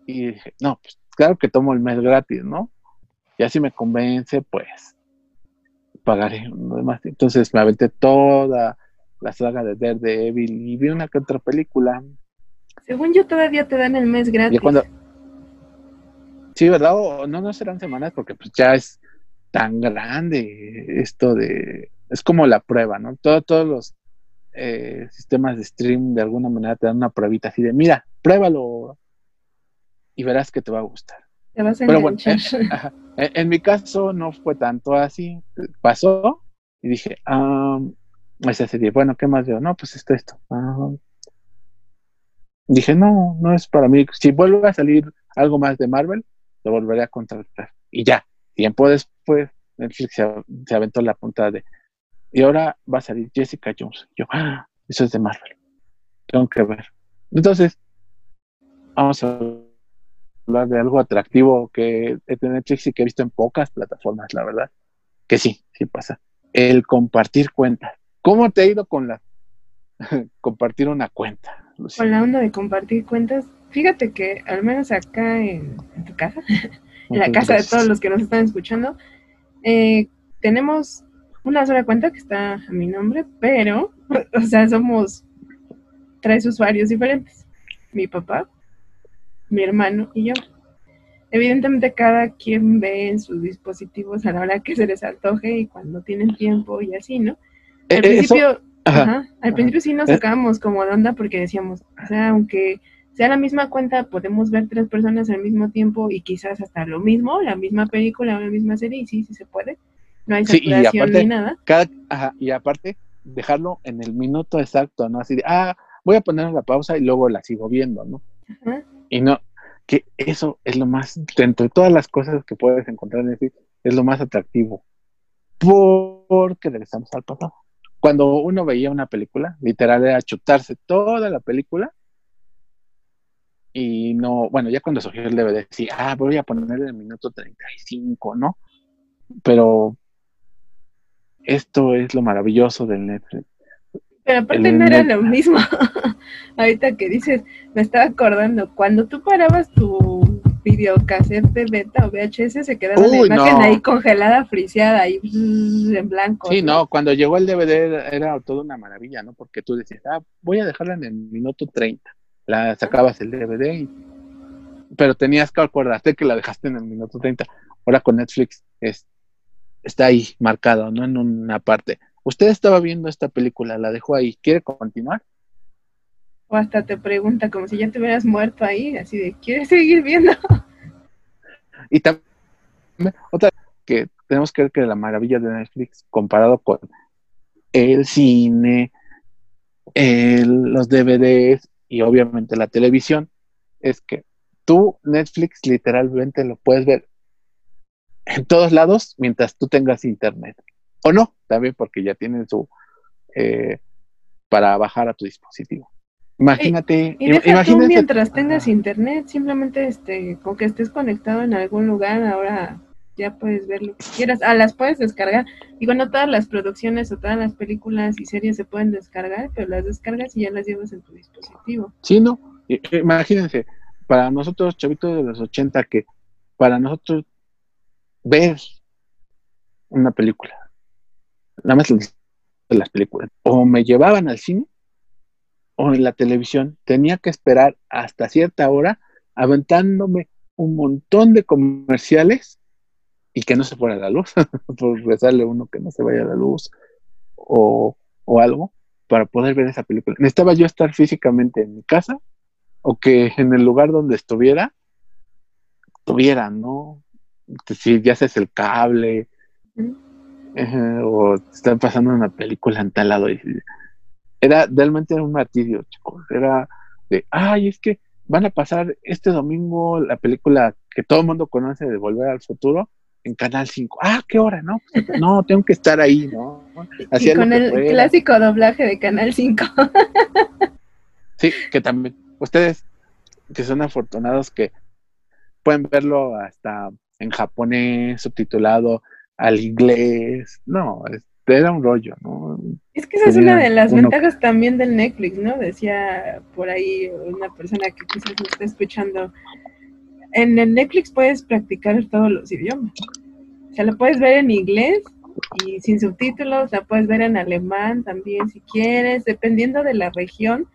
Y dije, no, pues claro que tomo el mes gratis, ¿no? Y así me convence, pues pagaré demás. Entonces me aventé toda la saga de Daredevil y vi una que otra película. Según yo todavía te dan el mes gratis. Sí, ¿verdad? O no, no serán semanas porque pues ya es tan grande esto de... Es como la prueba, ¿no? todos los eh, sistemas de stream de alguna manera te dan una pruebita así de, mira, pruébalo y verás que te va a gustar. Te vas a Pero bueno, en, mi caso no fue tanto así. Pasó y dije, bueno, ¿qué más veo? No, pues esto, esto. Dije, no, no es para mí. Si vuelve a salir algo más de Marvel, lo volveré a contratar. Y ya, tiempo después, Netflix se, aventó la punta de, y ahora va a salir Jessica Jones. Yo, ah, eso es de Marvel. Tengo que ver. Entonces, vamos a hablar de algo atractivo que de Netflix y que he visto en pocas plataformas, la verdad. Que sí, sí pasa. El compartir cuentas. ¿Cómo te ha ido con la compartir una cuenta? Con la onda de compartir cuentas, fíjate que al menos acá en, tu casa, en la casa de todos los que nos están escuchando, eh, tenemos una sola cuenta que está a mi nombre, pero, o sea, somos tres usuarios diferentes. Mi papá, mi hermano y yo. Evidentemente cada quien ve en sus dispositivos a la hora que se les antoje y cuando tienen tiempo y así, ¿no? Al eh, principio, al principio sí nos sacábamos como de onda porque decíamos, o sea, aunque sea la misma cuenta, podemos ver tres personas al mismo tiempo y quizás hasta lo mismo, la misma película o la misma serie, y sí, sí se puede. No hay saturación ni nada. y aparte, dejarlo en el minuto exacto, ¿no? Así de, ah, voy a poner la pausa y luego la sigo viendo, ¿no? Y no, que eso es lo más, entre todas las cosas que puedes encontrar en Netflix, es lo más atractivo. Porque regresamos al pasado. Cuando uno veía una película, literal era chutarse toda la película y no, bueno, ya cuando surgió el DVD, sí, ah, voy a poner el minuto 35, ¿no? Pero esto es lo maravilloso del Netflix. Pero aparte no era lo mismo. Ahorita que dices, me estaba acordando, cuando tú parabas tu videocassette de beta o VHS, se quedaba la imagen ahí congelada, friseada, ahí en blanco. Sí, ¿no? cuando llegó el DVD era, toda una maravilla, ¿no? Porque tú decías, ah, voy a dejarla en el minuto 30 la sacabas el DVD, pero tenías que acordarte que la dejaste en el minuto 30. Ahora con Netflix es, está ahí marcado, ¿no? En una parte. Usted estaba viendo esta película, la dejó ahí, ¿quiere continuar? O hasta te pregunta como si ya te hubieras muerto ahí, así de, ¿quieres seguir viendo? Y también, otra que tenemos que ver que la maravilla de Netflix comparado con el cine, los DVDs, y obviamente la televisión, es que tú Netflix literalmente lo puedes ver en todos lados mientras tú tengas internet. O no, también porque ya tienen su... Eh, para bajar a tu dispositivo. Imagínate. Y, imagínate, mientras tengas internet, simplemente este, con que estés conectado en algún lugar, ahora ya puedes ver lo que quieras. Ah, las puedes descargar. Digo, no todas las producciones o todas las películas y series se pueden descargar, pero las descargas y ya las llevas en tu dispositivo. Sí, no. Imagínense, para nosotros, chavitos de los 80, que para nosotros ver una película, nada más de las películas, o me llevaban al cine o en la televisión, tenía que esperar hasta cierta hora aventándome un montón de comerciales y que no se fuera la luz, por rezarle uno que no se vaya la luz o, o algo para poder ver esa película. Necesitaba yo estar físicamente en mi casa o que en el lugar donde estuviera, tuviera, ¿no? Si ya haces el cable o están pasando una película en tal lado. Y, era realmente un martirio, chicos. Era de, ay, es que van a pasar este domingo la película que todo el mundo conoce de Volver al Futuro en Canal 5. Ah, ¿qué hora? No, no, tengo que estar ahí, ¿no? Y con el clásico doblaje de Canal 5. sí, que también, ustedes que son afortunados que pueden verlo hasta en japonés, subtitulado al inglés. No, era un rollo, ¿no? Es que esa es una de las ventajas también del Netflix, ¿no? Decía por ahí una persona que quizás nos está escuchando en el Netflix puedes practicar todos los idiomas. O sea, lo puedes ver en inglés y sin subtítulos, la puedes ver en alemán también si quieres, dependiendo de la región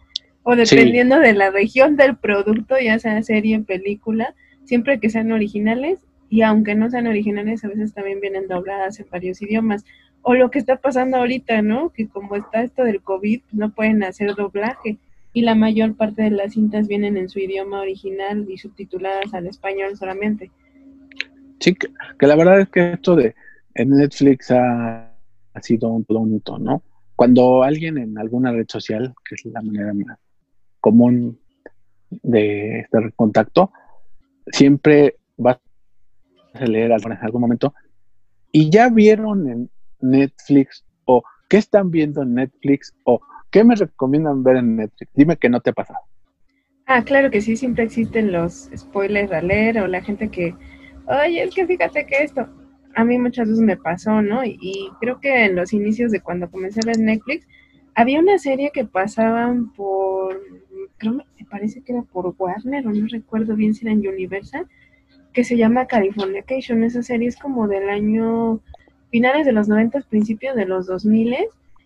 o dependiendo de la región del producto, ya sea serie, o película, siempre que sean originales y aunque no sean originales, a veces también vienen dobladas en varios idiomas. O lo que está pasando ahorita, ¿no? Que como está esto del COVID, no pueden hacer doblaje y la mayor parte de las cintas vienen en su idioma original y subtituladas al español solamente. Sí, que, la verdad es que esto de en Netflix ha, sido un, hito, ¿no? Cuando alguien en alguna red social, que es la manera más común de estar en contacto, siempre va a leer en algún momento y ya vieron en Netflix o qué están viendo en Netflix o ¿Qué me recomiendan ver en Netflix? Dime que no te ha pasado. Ah, claro que sí, siempre existen los spoilers a leer o la gente que, oye, es que fíjate que esto, a mí muchas veces me pasó, ¿no? Y, creo que en los inicios de cuando comencé a ver Netflix, había una serie que pasaban por, creo me parece que era por Warner o no recuerdo bien si era en Universal, que se llama Californication. Esa serie es como del año finales de los 90, principios de los 2000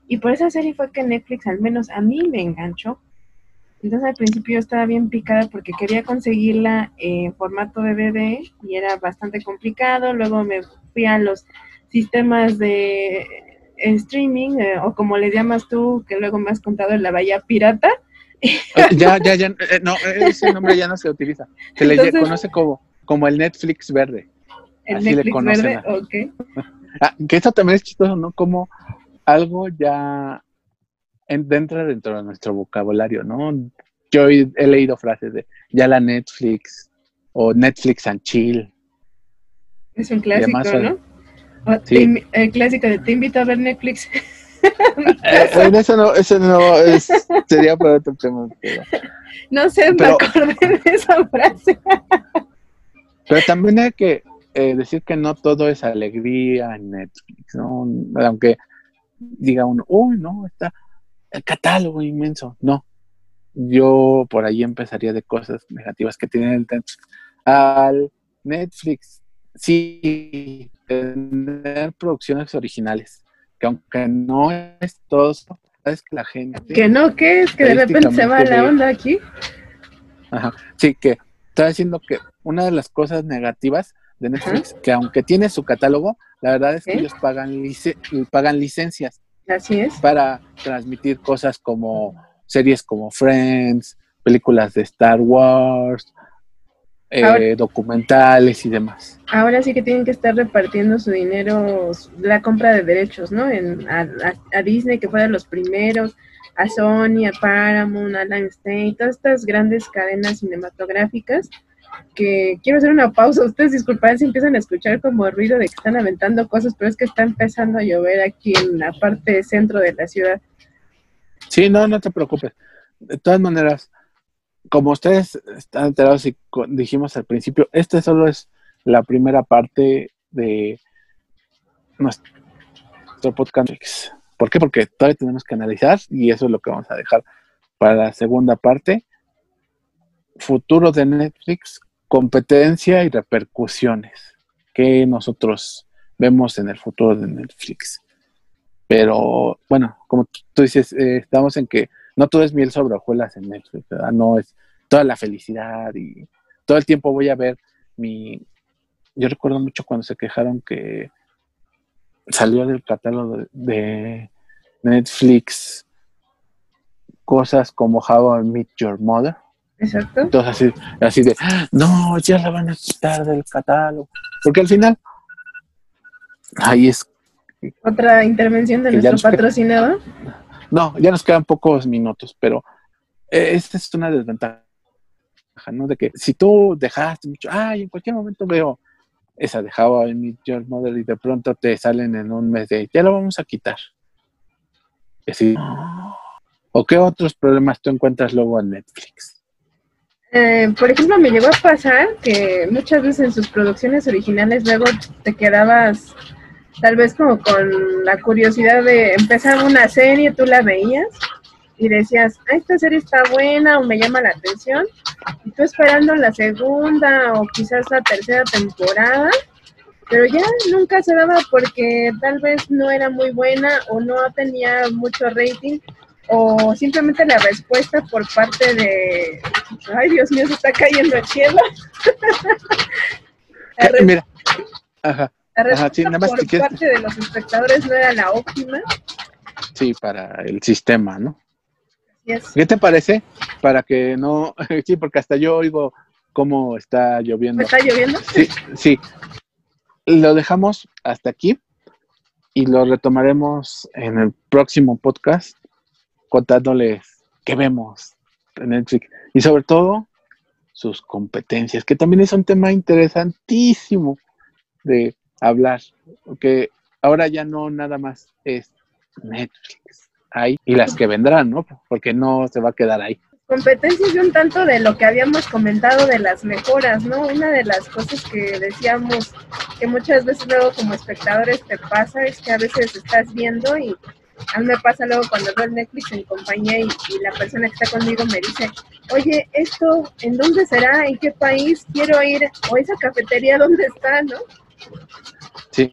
y por esa serie fue que Netflix al menos a mí me enganchó. Entonces al principio yo estaba bien picada porque quería conseguirla en formato DVD y era bastante complicado. Luego me fui a los sistemas de streaming eh, o como le llamas tú, que luego me has contado en la Bahía Pirata. ya, ya, ya, eh, no, ese nombre ya no se utiliza. Se le conoce como, como el Netflix verde. El Netflix verde, ok. Ah, que esto también es chistoso, ¿no? Como algo ya entra dentro de nuestro vocabulario, ¿no? Yo he, leído frases de ya la Netflix o Netflix and chill. Es un clásico, ¿no? sí. el clásico de te invito a ver Netflix. eh, eso no, eso no sería para otro tema. No sé, me acordé de esa frase. pero también hay que eh, decir que no todo es alegría en Netflix, ¿no? Aunque diga uno, uy, no, está el catálogo inmenso. No, yo por ahí empezaría de cosas negativas que tiene el Netflix. Al Netflix, sí, tener producciones originales, que aunque no es todo, es que la gente... Que no, que es que de repente se va la onda aquí. Ajá, sí, que está diciendo que una de las cosas negativas de Netflix, que aunque tiene su catálogo, la verdad es que ellos pagan, pagan licencias. Así es. Para transmitir cosas como series como Friends, películas de Star Wars, eh, documentales y demás. Ahora sí que tienen que estar repartiendo su dinero, la compra de derechos, ¿no? En, a, Disney, que fueron los primeros, a Sony, a Paramount, a Lionsgate, todas estas grandes cadenas cinematográficas que quiero hacer una pausa. Ustedes disculpen si empiezan a escuchar como ruido de que están aventando cosas, pero es que está empezando a llover aquí en la parte centro de la ciudad. Sí, no, no te preocupes. De todas maneras, como ustedes están enterados y dijimos al principio, este solo es la primera parte de nuestro podcast. ¿Por qué? Porque todavía tenemos que analizar y eso es lo que vamos a dejar para la segunda parte futuro de Netflix, competencia y repercusiones que nosotros vemos en el futuro de Netflix. Pero bueno, como tú dices, eh, estamos en que no todo es miel sobre hojuelas en Netflix, ¿verdad? No es toda la felicidad y todo el tiempo voy a ver mi... Yo recuerdo mucho cuando se quejaron que salió del catálogo de Netflix cosas como How I Meet Your Mother. Exacto. Entonces así, así de, no, ya la van a quitar del catálogo. Porque al final, ahí es... Otra intervención de nuestro patrocinador. no, ya nos quedan pocos minutos, pero eh, esta es una desventaja, ¿no? De que si tú dejaste mucho, ay, en cualquier momento veo esa de How I Meet Your Mother y de pronto te salen en un mes de, ya lo vamos a quitar. Y así, ¿O qué otros problemas tú encuentras luego en Netflix? Eh, por ejemplo, me llegó a pasar que muchas veces en sus producciones originales luego te quedabas tal vez como con la curiosidad de empezar una serie, tú la veías y decías, ah, esta serie está buena o me llama la atención, y tú esperando la segunda o quizás la tercera temporada, pero ya nunca se daba porque tal vez no era muy buena o no tenía mucho rating o simplemente la respuesta por parte de, ay Dios mío, se está cayendo el cielo. Mira, ajá. La respuesta por parte de los espectadores no era la óptima. Sí, para el sistema, ¿no? ¿Qué te parece? Para que no, sí, porque hasta yo oigo cómo está lloviendo. ¿Está lloviendo? Sí, sí. Lo dejamos hasta aquí y lo retomaremos en el próximo podcast contándoles qué vemos en Netflix y sobre todo sus competencias, que también es un tema interesantísimo de hablar, porque ahora ya no nada más es Netflix, hay y las que vendrán, ¿no? Porque no se va a quedar ahí. Competencias y un tanto de lo que habíamos comentado de las mejoras, ¿no? Una de las cosas que decíamos que muchas veces luego como espectadores te pasa es que a veces estás viendo y a mí me pasa luego cuando veo Netflix en compañía y, la persona que está conmigo me dice, oye, ¿esto en dónde será? ¿En qué país quiero ir? ¿O esa cafetería dónde está? ¿No? Sí,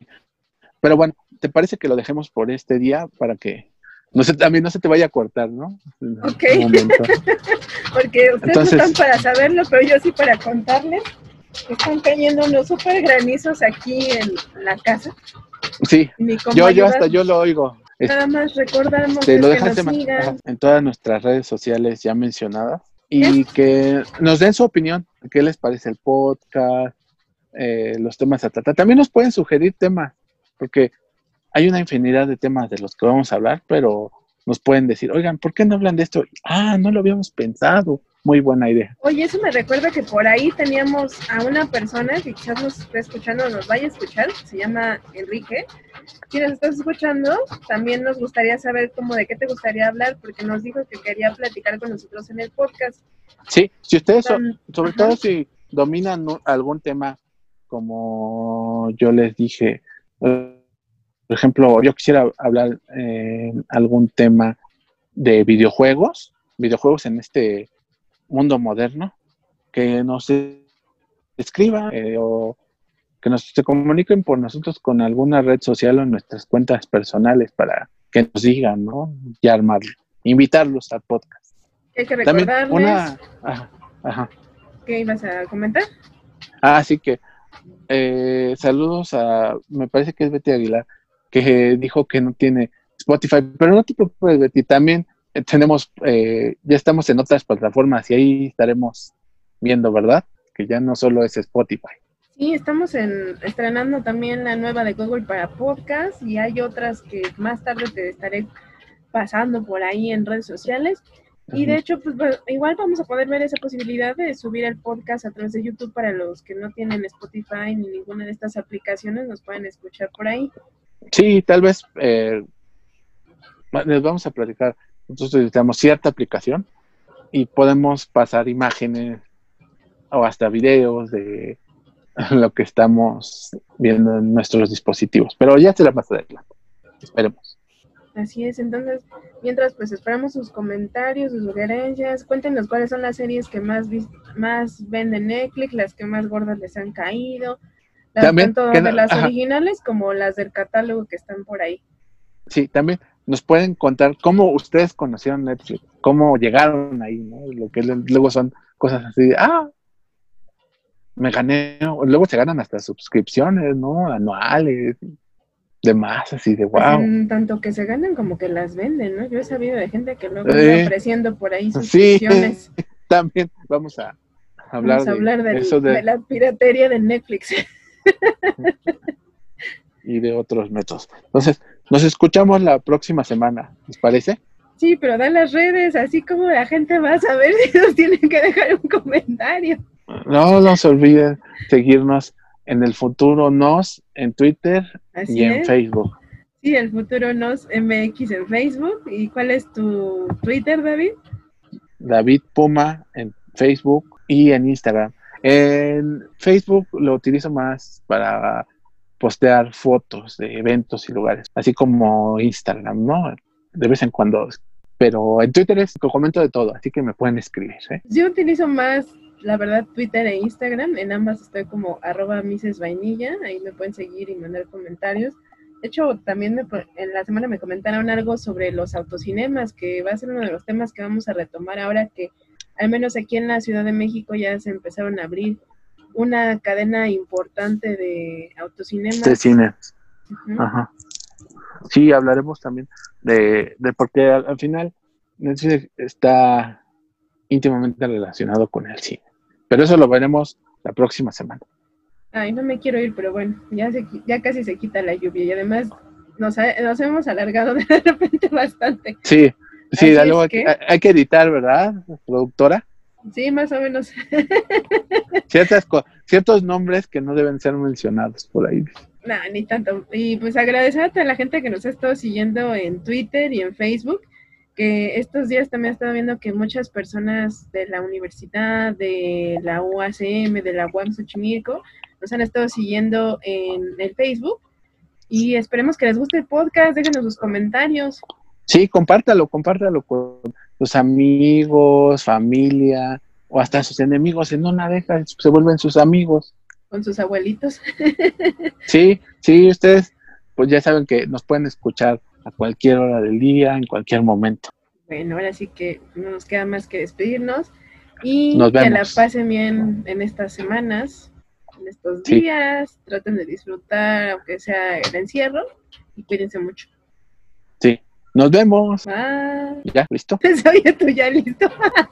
pero bueno, ¿te parece que lo dejemos por este día para que no se, también no se te vaya a cortar, ¿no? Ok. Porque ustedes no están para saberlo, pero yo sí para contarles. Están cayendo unos super granizos aquí en la casa. Sí, yo, yo hasta yo lo oigo. Nada más recordamos que nos sigan. en todas nuestras redes sociales ya mencionadas y que nos den su opinión, qué les parece el podcast, eh, los temas a tratar. También nos pueden sugerir temas, porque hay una infinidad de temas de los que vamos a hablar, pero nos pueden decir, oigan, ¿por qué no hablan de esto? Ah, no lo habíamos pensado. Muy buena idea. Oye, eso me recuerda que por ahí teníamos a una persona que quizás nos esté escuchando, nos vaya a escuchar, se llama Enrique. Si nos estás escuchando, también nos gustaría saber cómo de qué te gustaría hablar, porque nos dijo que quería platicar con nosotros en el podcast. Sí, si ustedes, sobre todo si dominan algún tema, como yo les dije, por ejemplo, yo quisiera hablar eh, algún tema de videojuegos, videojuegos en este mundo moderno, que nos escriba eh, o que nos se comuniquen por nosotros con alguna red social o nuestras cuentas personales para que nos digan, ¿no? Y armarlo, invitarlos al podcast. Hay que recordarles. una, ¿Qué ibas a comentar? Ah, sí que eh, saludos a, me parece que es Betty Aguilar, que dijo que no tiene Spotify, pero no te preocupes, Betty, también tenemos, eh, ya estamos en otras plataformas y ahí estaremos viendo, ¿verdad? Que ya no solo es Spotify. Sí, estamos en, estrenando también la nueva de Google para podcast y hay otras que más tarde te estaré pasando por ahí en redes sociales. Y de hecho, pues igual vamos a poder ver esa posibilidad de subir el podcast a través de YouTube para los que no tienen Spotify ni ninguna de estas aplicaciones, nos pueden escuchar por ahí. Sí, tal vez eh, les vamos a platicar nosotros necesitamos cierta aplicación y podemos pasar imágenes o hasta videos de lo que estamos viendo en nuestros dispositivos. Pero ya será más adelante. Esperemos. Así es, entonces, mientras pues esperamos sus comentarios, sus sugerencias, cuéntenos cuáles son las series que más más venden Netflix, las que más gordas les han caído, tanto de las originales como las del catálogo que están por ahí. Sí, también nos pueden contar cómo ustedes conocieron Netflix, cómo llegaron ahí, ¿no? Lo que luego son cosas así, de, ah, me gané, luego se ganan hasta suscripciones, ¿no? Anuales, demás, así de wow. Pues tanto que se ganan como que las venden, ¿no? Yo he sabido de gente que luego está ofreciendo por ahí suscripciones. Sí, también vamos a hablar, de, eso de... la piratería de Netflix. y de otros métodos. Entonces, nos escuchamos la próxima semana, ¿les parece? Sí, pero da las redes, así como la gente va a saber si nos tienen que dejar un comentario. No, no se olviden seguirnos en el futuro nos en Twitter y en Facebook. Sí, el futuro nos MX en Facebook. ¿Y cuál es tu Twitter, David? David Puma en Facebook y en Instagram. En Facebook lo utilizo más para postear fotos de eventos y lugares, así como Instagram, ¿no? De vez en cuando. Pero en Twitter es que comento de todo, así que me pueden escribir. ¿eh? Yo utilizo más, la verdad, Twitter e Instagram. En ambas estoy como arroba Vainilla. Ahí me pueden seguir y mandar comentarios. De hecho, también en la semana me comentaron algo sobre los autocinemas, que va a ser uno de los temas que vamos a retomar ahora que al menos aquí en la Ciudad de México ya se empezaron a abrir una cadena importante de autocinemas. De cine. Ajá. Sí, hablaremos también de, de porque al, final Netflix está íntimamente relacionado con el cine. Pero eso lo veremos la próxima semana. Ay, no me quiero ir, pero bueno, ya, se, ya casi se quita la lluvia y además nos, nos hemos alargado de repente bastante. Sí, sí, hay, que... hay que editar, ¿verdad, productora? Sí, más o menos. Ciertas ciertos nombres que no deben ser mencionados por ahí. No, ni tanto. Y pues agradecer a toda la gente que nos ha estado siguiendo en Twitter y en Facebook, que estos días también he estado viendo que muchas personas de la universidad, de la UACM, de la UAM Xochimilco, nos han estado siguiendo en el Facebook. Y esperemos que les guste el podcast, déjenos sus comentarios. Sí, compártalo, compártalo con sus amigos, familia o hasta sus enemigos. En una deja, se vuelven sus amigos. Con sus abuelitos. sí, sí, ustedes pues ya saben que nos pueden escuchar a cualquier hora del día, en cualquier momento. Bueno, ahora sí que no nos queda más que despedirnos y que la pasen bien en estas semanas, en estos días, traten de disfrutar aunque sea el encierro y cuídense mucho. Nos vemos. Ah. Ya, listo. Oye, tú ya listo.